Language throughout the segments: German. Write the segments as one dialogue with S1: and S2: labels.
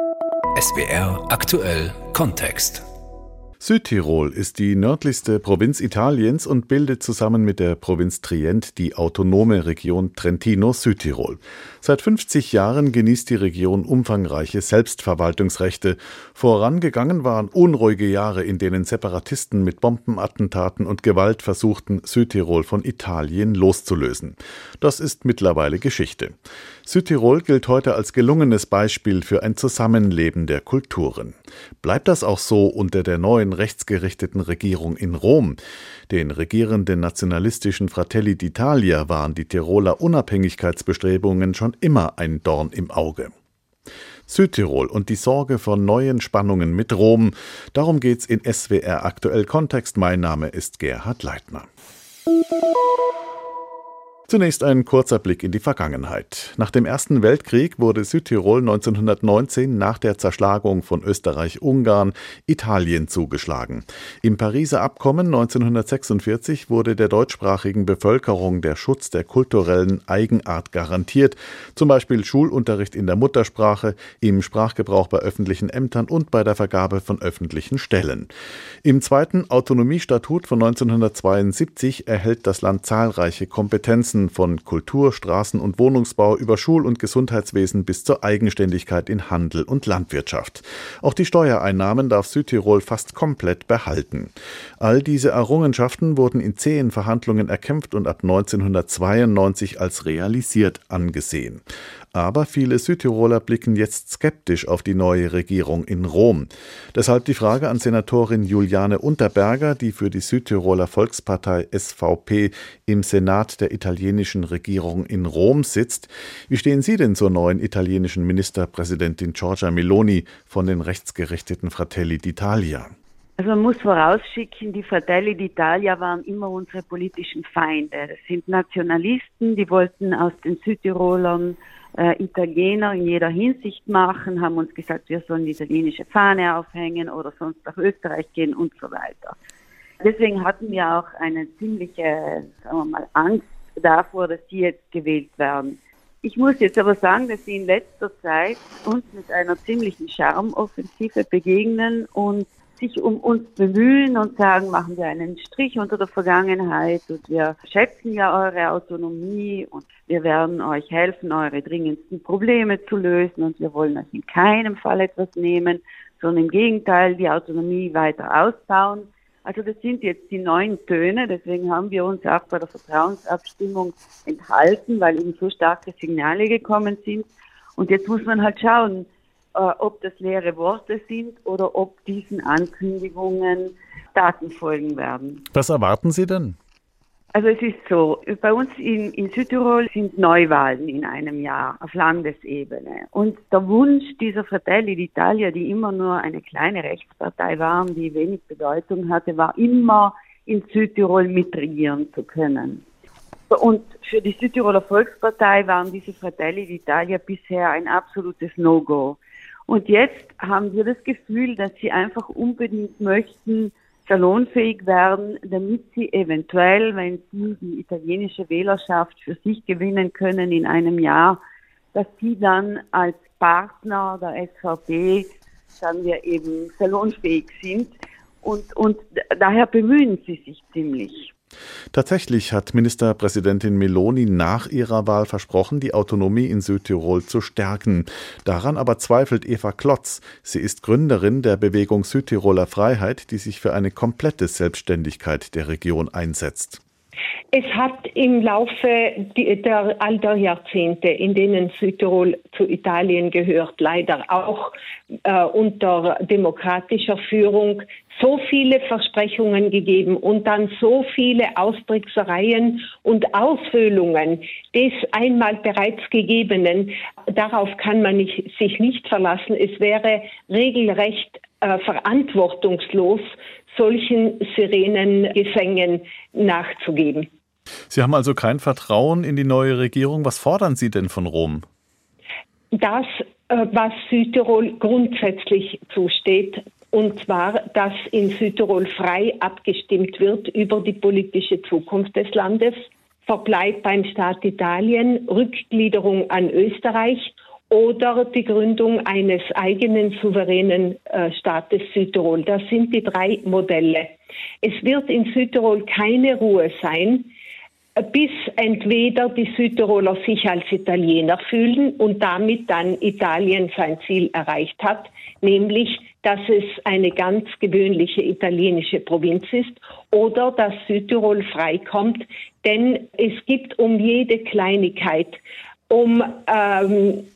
S1: SBR aktuell Kontext.
S2: Südtirol ist die nördlichste Provinz Italiens und bildet zusammen mit der Provinz Trient die autonome Region Trentino-Südtirol. Seit 50 Jahren genießt die Region umfangreiche Selbstverwaltungsrechte. Vorangegangen waren unruhige Jahre, in denen Separatisten mit Bombenattentaten und Gewalt versuchten, Südtirol von Italien loszulösen. Das ist mittlerweile Geschichte. Südtirol gilt heute als gelungenes Beispiel für ein Zusammenleben der Kulturen. Bleibt das auch so unter der neuen rechtsgerichteten Regierung in Rom? Den regierenden nationalistischen Fratelli d'Italia waren die Tiroler Unabhängigkeitsbestrebungen schon immer ein Dorn im Auge. Südtirol und die Sorge vor neuen Spannungen mit Rom. Darum geht's in SWR aktuell Kontext. Mein Name ist Gerhard Leitner. Zunächst ein kurzer Blick in die Vergangenheit. Nach dem Ersten Weltkrieg wurde Südtirol 1919 nach der Zerschlagung von Österreich-Ungarn Italien zugeschlagen. Im Pariser Abkommen 1946 wurde der deutschsprachigen Bevölkerung der Schutz der kulturellen Eigenart garantiert, zum Beispiel Schulunterricht in der Muttersprache, im Sprachgebrauch bei öffentlichen Ämtern und bei der Vergabe von öffentlichen Stellen. Im zweiten Autonomiestatut von 1972 erhält das Land zahlreiche Kompetenzen Interessen von Kultur, Straßen- und Wohnungsbau über Schul- und Gesundheitswesen bis zur Eigenständigkeit in Handel und Landwirtschaft. Auch die Steuereinnahmen darf Südtirol fast komplett behalten. All diese Errungenschaften wurden in zähen Verhandlungen erkämpft und ab 1992 als realisiert angesehen. Aber viele Südtiroler blicken jetzt skeptisch auf die neue Regierung in Rom. Deshalb die Frage an Senatorin Juliane Unterberger, die für die Südtiroler Volkspartei SVP im Senat der italienischen Regierung in Rom sitzt. Wie stehen Sie denn zur neuen italienischen Ministerpräsidentin Giorgia Meloni von den rechtsgerichteten Fratelli d'Italia?
S3: Also man muss vorausschicken, die Fratelli d'Italia waren immer unsere politischen Feinde. Das sind Nationalisten, die wollten aus den Südtirolern äh, Italiener in jeder Hinsicht machen, haben uns gesagt, wir sollen die italienische Fahne aufhängen oder sonst nach Österreich gehen und so weiter. Deswegen hatten wir auch eine ziemliche, sagen wir mal, Angst davor, dass sie jetzt gewählt werden. Ich muss jetzt aber sagen, dass sie in letzter Zeit uns mit einer ziemlichen Charmoffensive begegnen und sich um uns bemühen und sagen, machen wir einen Strich unter der Vergangenheit und wir schätzen ja eure Autonomie und wir werden euch helfen, eure dringendsten Probleme zu lösen und wir wollen euch in keinem Fall etwas nehmen, sondern im Gegenteil die Autonomie weiter ausbauen. Also das sind jetzt die neuen Töne, deswegen haben wir uns auch bei der Vertrauensabstimmung enthalten, weil eben so starke Signale gekommen sind. Und jetzt muss man halt schauen, ob das leere Worte sind oder ob diesen Ankündigungen Daten folgen werden.
S2: Was erwarten Sie denn?
S3: Also es ist so, bei uns in, in Südtirol sind Neuwahlen in einem Jahr auf Landesebene. Und der Wunsch dieser Fratelli d'Italia, die immer nur eine kleine Rechtspartei waren, die wenig Bedeutung hatte, war immer in Südtirol mitregieren zu können. Und für die Südtiroler Volkspartei waren diese Fratelli d'Italia bisher ein absolutes No-Go. Und jetzt haben wir das Gefühl, dass sie einfach unbedingt möchten, salonfähig werden, damit sie eventuell, wenn sie die italienische Wählerschaft für sich gewinnen können in einem Jahr, dass sie dann als Partner der SVP, sagen wir eben, salonfähig sind. Und, und daher bemühen sie sich ziemlich.
S2: Tatsächlich hat Ministerpräsidentin Meloni nach ihrer Wahl versprochen, die Autonomie in Südtirol zu stärken. Daran aber zweifelt Eva Klotz. Sie ist Gründerin der Bewegung Südtiroler Freiheit, die sich für eine komplette Selbstständigkeit der Region einsetzt.
S4: Es hat im Laufe der, all der Jahrzehnte, in denen Südtirol zu Italien gehört, leider auch äh, unter demokratischer Führung, so viele Versprechungen gegeben und dann so viele Austricksereien und Aushöhlungen des einmal bereits Gegebenen. Darauf kann man nicht, sich nicht verlassen. Es wäre regelrecht äh, verantwortungslos, solchen Sirenengesängen nachzugeben.
S2: Sie haben also kein Vertrauen in die neue Regierung. Was fordern Sie denn von Rom?
S4: Das, äh, was Südtirol grundsätzlich zusteht, und zwar, dass in Südtirol frei abgestimmt wird über die politische Zukunft des Landes, Verbleib beim Staat Italien, Rückgliederung an Österreich oder die Gründung eines eigenen souveränen äh, Staates Südtirol. Das sind die drei Modelle. Es wird in Südtirol keine Ruhe sein, bis entweder die Südtiroler sich als Italiener fühlen und damit dann Italien sein Ziel erreicht hat, nämlich dass es eine ganz gewöhnliche italienische Provinz ist oder dass Südtirol freikommt, denn es gibt um jede Kleinigkeit, um ähm,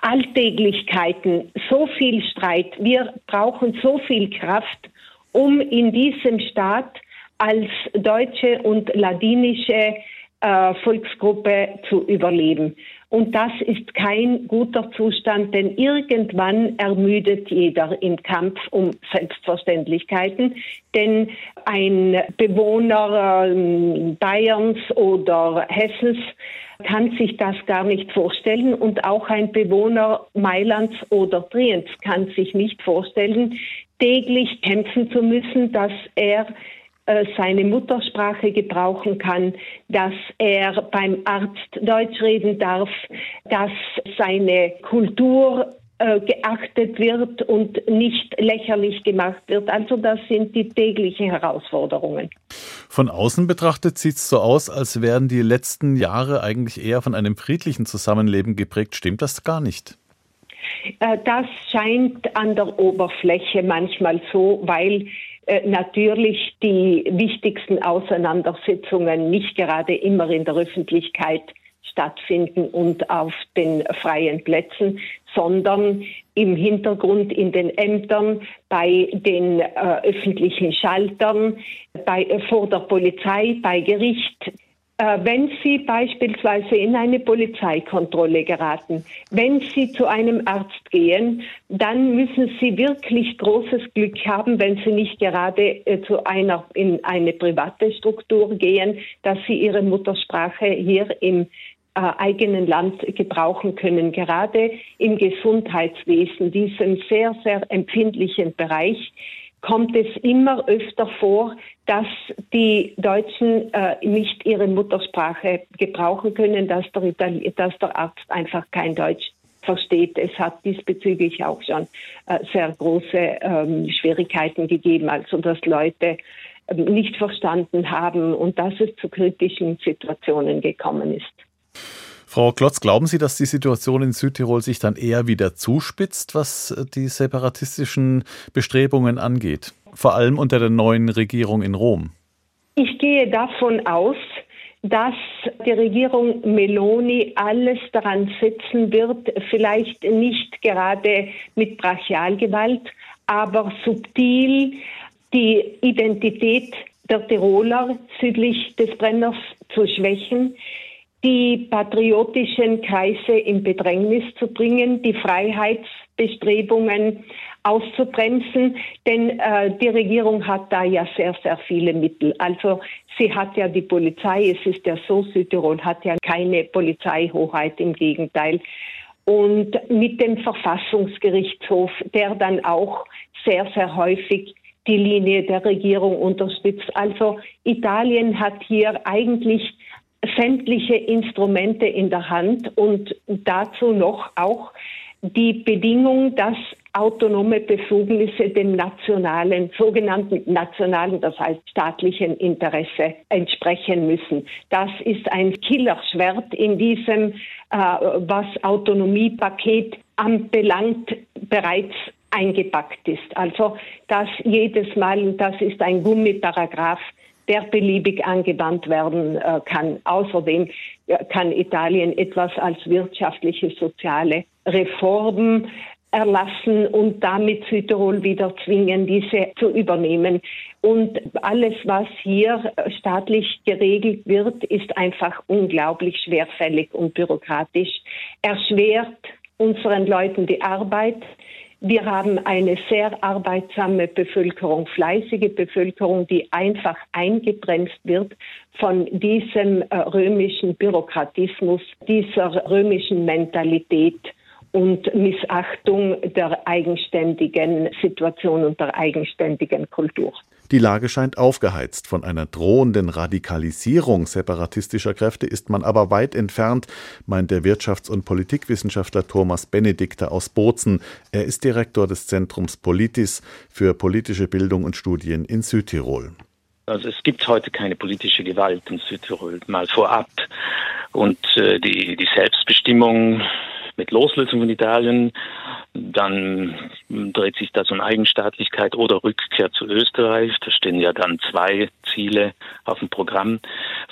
S4: Alltäglichkeiten so viel Streit. Wir brauchen so viel Kraft, um in diesem Staat als deutsche und ladinische äh, Volksgruppe zu überleben. Und das ist kein guter Zustand, denn irgendwann ermüdet jeder im Kampf um Selbstverständlichkeiten. Denn ein Bewohner äh, Bayerns oder Hessens kann sich das gar nicht vorstellen und auch ein Bewohner Mailands oder Triens kann sich nicht vorstellen, täglich kämpfen zu müssen, dass er seine Muttersprache gebrauchen kann, dass er beim Arzt Deutsch reden darf, dass seine Kultur äh, geachtet wird und nicht lächerlich gemacht wird. Also das sind die täglichen Herausforderungen.
S2: Von außen betrachtet sieht es so aus, als wären die letzten Jahre eigentlich eher von einem friedlichen Zusammenleben geprägt. Stimmt das gar nicht?
S4: Äh, das scheint an der Oberfläche manchmal so, weil äh, natürlich die wichtigsten Auseinandersetzungen nicht gerade immer in der Öffentlichkeit stattfinden und auf den freien Plätzen, sondern im Hintergrund in den Ämtern, bei den äh, öffentlichen Schaltern, bei, äh, vor der Polizei, bei Gericht, äh, wenn Sie beispielsweise in eine Polizeikontrolle geraten, wenn Sie zu einem Arzt gehen, dann müssen Sie wirklich großes Glück haben, wenn Sie nicht gerade äh, zu einer in eine private Struktur gehen, dass Sie Ihre Muttersprache hier im äh, eigenen Land gebrauchen können, gerade im Gesundheitswesen, diesem sehr, sehr empfindlichen Bereich kommt es immer öfter vor, dass die Deutschen äh, nicht ihre Muttersprache gebrauchen können, dass der, Itali dass der Arzt einfach kein Deutsch versteht. Es hat diesbezüglich auch schon äh, sehr große ähm, Schwierigkeiten gegeben, also dass Leute äh, nicht verstanden haben und dass es zu kritischen Situationen gekommen ist.
S2: Frau Klotz, glauben Sie, dass die Situation in Südtirol sich dann eher wieder zuspitzt, was die separatistischen Bestrebungen angeht? Vor allem unter der neuen Regierung in Rom.
S4: Ich gehe davon aus, dass die Regierung Meloni alles daran setzen wird, vielleicht nicht gerade mit Brachialgewalt, aber subtil die Identität der Tiroler südlich des Brenners zu schwächen, die patriotischen Kreise in Bedrängnis zu bringen, die Freiheitsbestrebungen auszubremsen, denn äh, die Regierung hat da ja sehr, sehr viele Mittel. Also sie hat ja die Polizei, es ist ja so, Südtirol hat ja keine Polizeihoheit, im Gegenteil. Und mit dem Verfassungsgerichtshof, der dann auch sehr, sehr häufig die Linie der Regierung unterstützt. Also Italien hat hier eigentlich sämtliche Instrumente in der Hand und dazu noch auch die Bedingung, dass autonome Befugnisse dem nationalen, sogenannten nationalen, das heißt staatlichen Interesse entsprechen müssen. Das ist ein Killerschwert in diesem, äh, was Autonomiepaket anbelangt, bereits eingepackt ist. Also das jedes Mal, das ist ein Gummiparagraph, der beliebig angewandt werden äh, kann. Außerdem äh, kann Italien etwas als wirtschaftliche, soziale Reformen erlassen und damit Südtirol wieder zwingen, diese zu übernehmen. Und alles, was hier staatlich geregelt wird, ist einfach unglaublich schwerfällig und bürokratisch, erschwert unseren Leuten die Arbeit, wir haben eine sehr arbeitsame Bevölkerung, fleißige Bevölkerung, die einfach eingebremst wird von diesem äh, römischen Bürokratismus, dieser römischen Mentalität und Missachtung der eigenständigen Situation und der eigenständigen Kultur.
S2: Die Lage scheint aufgeheizt. Von einer drohenden Radikalisierung separatistischer Kräfte ist man aber weit entfernt, meint der Wirtschafts- und Politikwissenschaftler Thomas Benedikter aus Bozen. Er ist Direktor des Zentrums Politis für politische Bildung und Studien in Südtirol.
S5: Also es gibt heute keine politische Gewalt in Südtirol, mal vorab. Und äh, die, die Selbstbestimmung mit Loslösung von Italien, dann dreht sich das um Eigenstaatlichkeit oder Rückkehr zu Österreich. Da stehen ja dann zwei Ziele auf dem Programm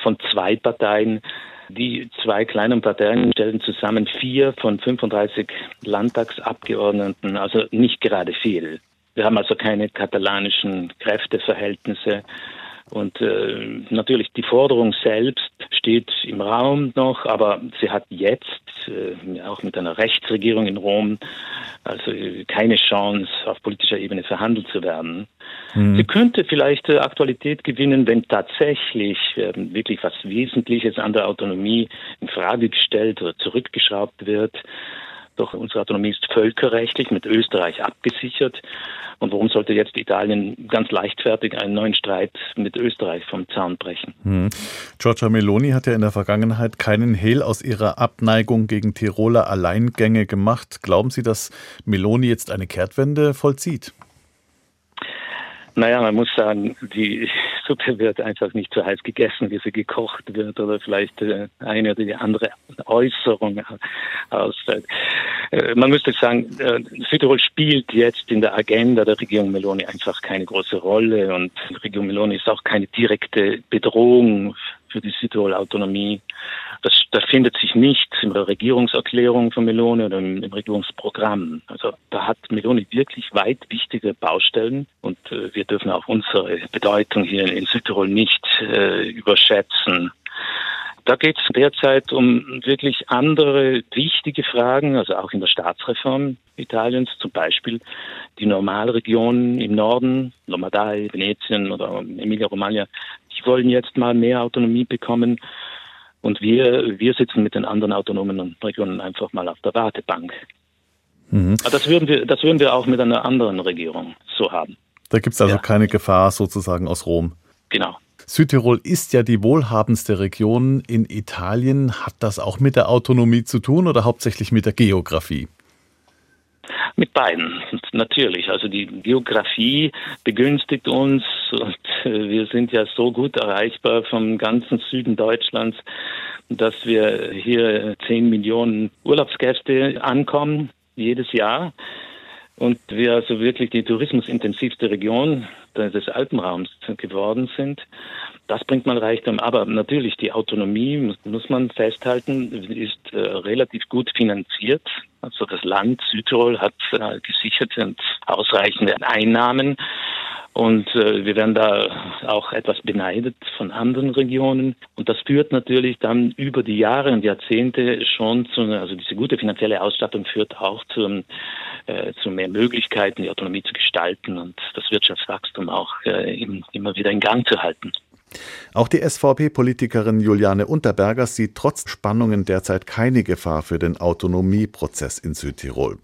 S5: von zwei Parteien. Die zwei kleinen Parteien stellen zusammen vier von 35 Landtagsabgeordneten, also nicht gerade viel. Wir haben also keine katalanischen Kräfteverhältnisse. Und äh, natürlich die Forderung selbst steht im Raum noch, aber sie hat jetzt äh, auch mit einer Rechtsregierung in Rom also keine Chance, auf politischer Ebene verhandelt zu werden. Mhm. Sie könnte vielleicht äh, Aktualität gewinnen, wenn tatsächlich äh, wirklich was Wesentliches an der Autonomie in Frage gestellt oder zurückgeschraubt wird. Doch unsere Autonomie ist völkerrechtlich mit Österreich abgesichert. Und warum sollte jetzt Italien ganz leichtfertig einen neuen Streit mit Österreich vom Zaun brechen?
S2: Hm. Giorgia Meloni hat ja in der Vergangenheit keinen Hehl aus ihrer Abneigung gegen Tiroler Alleingänge gemacht. Glauben Sie, dass Meloni jetzt eine Kehrtwende vollzieht?
S5: Naja, man muss sagen, die Suppe wird einfach nicht so heiß gegessen, wie sie gekocht wird oder vielleicht äh, eine oder die andere Äußerung ausfällt. Äh, man müsste sagen, äh, Südtirol spielt jetzt in der Agenda der Regierung Meloni einfach keine große Rolle und Regierung Meloni ist auch keine direkte Bedrohung für die Südtiroler Autonomie. Das, das findet sich nicht in der Regierungserklärung von Meloni oder im, im Regierungsprogramm. Also da hat Meloni wirklich weit wichtige Baustellen und äh, wir dürfen auch unsere Bedeutung hier in Südtirol nicht äh, überschätzen. Da geht es derzeit um wirklich andere wichtige Fragen, also auch in der Staatsreform Italiens, zum Beispiel die Normalregionen im Norden, Lombardei, Venetien oder Emilia-Romagna, die wollen jetzt mal mehr Autonomie bekommen. Und wir, wir sitzen mit den anderen autonomen Regionen einfach mal auf der Wartebank. Mhm. Das, würden wir, das würden wir auch mit einer anderen Regierung so haben.
S2: Da gibt es also ja. keine Gefahr sozusagen aus Rom.
S5: Genau.
S2: Südtirol ist ja die wohlhabendste Region in Italien. Hat das auch mit der Autonomie zu tun oder hauptsächlich mit der Geografie?
S5: Mit beiden, natürlich. Also die Geografie begünstigt uns und äh, wir sind ja so gut erreichbar vom ganzen Süden Deutschlands, dass wir hier 10 Millionen Urlaubsgäste ankommen jedes Jahr und wir also wirklich die tourismusintensivste Region des Alpenraums geworden sind. Das bringt man Reichtum. Aber natürlich die Autonomie, muss man festhalten, ist äh, relativ gut finanziert. Also das Land Südtirol hat äh, gesicherte und ausreichende Einnahmen. Und äh, wir werden da auch etwas beneidet von anderen Regionen. Und das führt natürlich dann über die Jahre und Jahrzehnte schon zu, also diese gute finanzielle Ausstattung führt auch zu, äh, zu mehr Möglichkeiten, die Autonomie zu gestalten und das Wirtschaftswachstum auch äh, immer wieder in Gang zu halten.
S2: Auch die SVP-Politikerin Juliane Unterberger sieht trotz Spannungen derzeit keine Gefahr für den Autonomieprozess in Südtirol.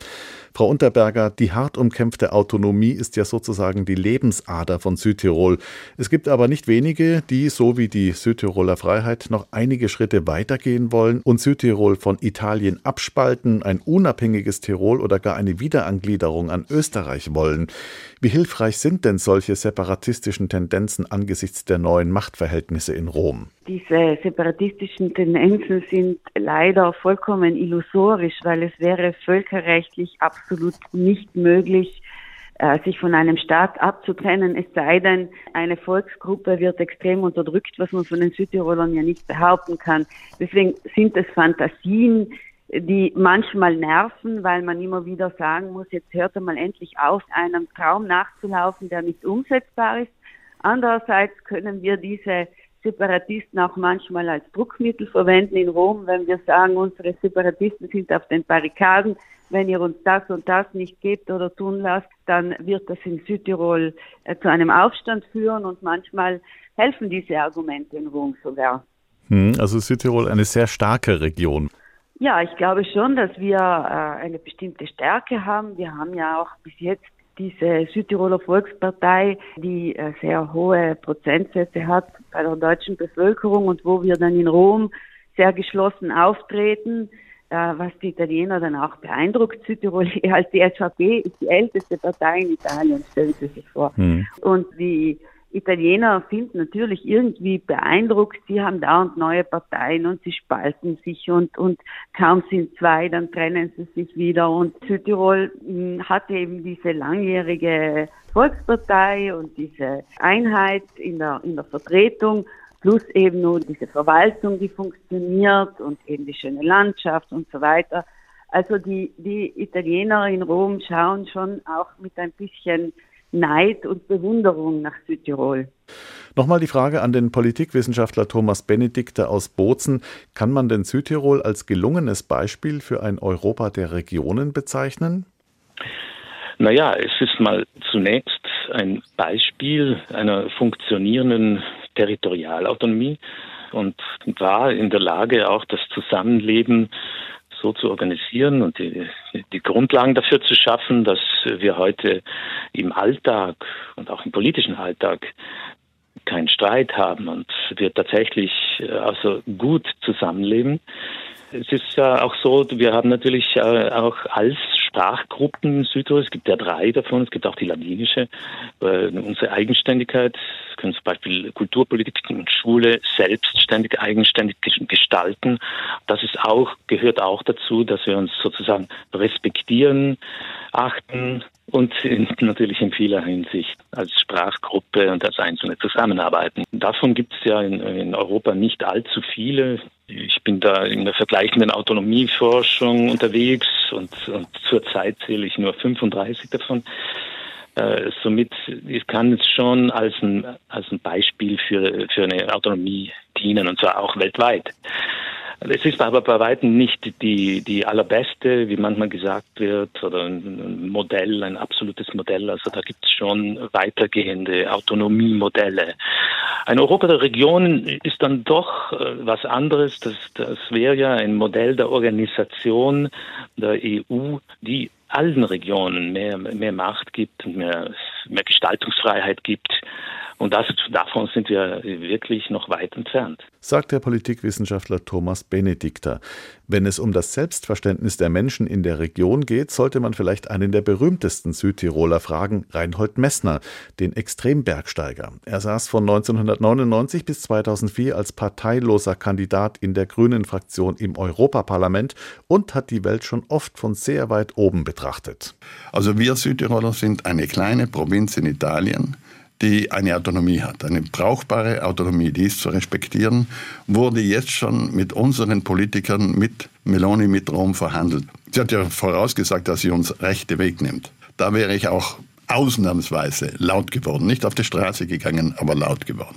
S2: Frau Unterberger, die hart umkämpfte Autonomie ist ja sozusagen die Lebensader von Südtirol. Es gibt aber nicht wenige, die, so wie die Südtiroler Freiheit, noch einige Schritte weitergehen wollen und Südtirol von Italien abspalten, ein unabhängiges Tirol oder gar eine Wiederangliederung an Österreich wollen. Wie hilfreich sind denn solche separatistischen Tendenzen angesichts der neuen Machtverhältnisse in Rom?
S3: Diese separatistischen Tendenzen sind leider vollkommen illusorisch, weil es wäre völkerrechtlich absolut nicht möglich, äh, sich von einem Staat abzutrennen, es sei denn, eine Volksgruppe wird extrem unterdrückt, was man von den Südtirolern ja nicht behaupten kann. Deswegen sind es Fantasien, die manchmal nerven, weil man immer wieder sagen muss, jetzt hört er mal endlich auf, einem Traum nachzulaufen, der nicht umsetzbar ist. Andererseits können wir diese Separatisten auch manchmal als Druckmittel verwenden in Rom, wenn wir sagen, unsere Separatisten sind auf den Barrikaden. Wenn ihr uns das und das nicht gebt oder tun lasst, dann wird das in Südtirol äh, zu einem Aufstand führen und manchmal helfen diese Argumente in Rom sogar.
S2: Hm, also Südtirol eine sehr starke Region.
S3: Ja, ich glaube schon, dass wir äh, eine bestimmte Stärke haben. Wir haben ja auch bis jetzt diese Südtiroler Volkspartei, die äh, sehr hohe Prozentsätze hat bei der deutschen Bevölkerung und wo wir dann in Rom sehr geschlossen auftreten, äh, was die Italiener dann auch beeindruckt. Südtirol als die SVP ist die älteste Partei in Italien, stellen Sie sich vor. Hm. Und die Italiener sind natürlich irgendwie beeindruckt. Sie haben dauernd neue Parteien und sie spalten sich und, und kaum sind zwei, dann trennen sie sich wieder. Und Südtirol hm, hat eben diese langjährige Volkspartei und diese Einheit in der, in der Vertretung plus eben nur diese Verwaltung, die funktioniert und eben die schöne Landschaft und so weiter. Also die, die Italiener in Rom schauen schon auch mit ein bisschen Neid und Bewunderung nach Südtirol.
S2: Nochmal die Frage an den Politikwissenschaftler Thomas Benedikter aus Bozen. Kann man denn Südtirol als gelungenes Beispiel für ein Europa der Regionen bezeichnen?
S5: Naja, es ist mal zunächst ein Beispiel einer funktionierenden Territorialautonomie und war in der Lage, auch das Zusammenleben so zu organisieren und die, die Grundlagen dafür zu schaffen, dass wir heute im Alltag und auch im politischen Alltag keinen Streit haben und wir tatsächlich äh, also gut zusammenleben. Es ist ja auch so, wir haben natürlich äh, auch als Sprachgruppen in Südtirol, es gibt ja drei davon, es gibt auch die ladinische, äh, unsere Eigenständigkeit, können zum Beispiel Kulturpolitik und Schule selbstständig, eigenständig gestalten. Das ist auch, gehört auch dazu, dass wir uns sozusagen respektieren, achten und in, natürlich in vieler Hinsicht als Sprachgruppe und als Einzelne zusammenarbeiten. Davon gibt es ja in, in Europa nicht allzu viele. Ich bin da in der vergleichenden Autonomieforschung unterwegs und, und zurzeit zähle ich nur 35 davon. Äh, somit kann es schon als ein, als ein Beispiel für, für eine Autonomie dienen und zwar auch weltweit. Es ist aber bei weitem nicht die, die allerbeste, wie manchmal gesagt wird, oder ein Modell, ein absolutes Modell. Also da gibt es schon weitergehende Autonomiemodelle. Ein Europa der Regionen ist dann doch äh, was anderes. Das, das wäre ja ein Modell der Organisation der EU, die allen Regionen mehr, mehr Macht gibt, mehr, mehr Gestaltungsfreiheit gibt und das, davon sind wir wirklich noch weit entfernt.
S2: Sagt der Politikwissenschaftler Thomas Benedikter. Wenn es um das Selbstverständnis der Menschen in der Region geht, sollte man vielleicht einen der berühmtesten Südtiroler fragen, Reinhold Messner, den Extrembergsteiger. Er saß von 1999 bis 2004 als parteiloser Kandidat in der grünen Fraktion im Europaparlament und hat die Welt schon oft von sehr weit oben betrachtet.
S6: Also wir Südtiroler sind eine kleine Provinz in Italien die eine Autonomie hat, eine brauchbare Autonomie, die ist zu respektieren, wurde jetzt schon mit unseren Politikern, mit Meloni, mit Rom verhandelt. Sie hat ja vorausgesagt, dass sie uns Rechte wegnimmt. Da wäre ich auch ausnahmsweise laut geworden, nicht auf die Straße gegangen, aber laut geworden.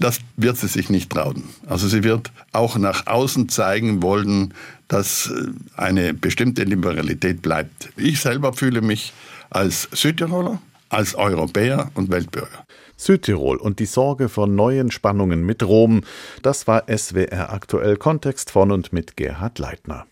S6: Das wird sie sich nicht trauen. Also sie wird auch nach außen zeigen wollen, dass äh, eine bestimmte Liberalität bleibt. Ich selber fühle mich als Südtiroler, als Europäer und Weltbürger.
S2: Südtirol und die Sorge vor neuen Spannungen mit Rom, das war SWR aktuell Kontext von und mit Gerhard Leitner.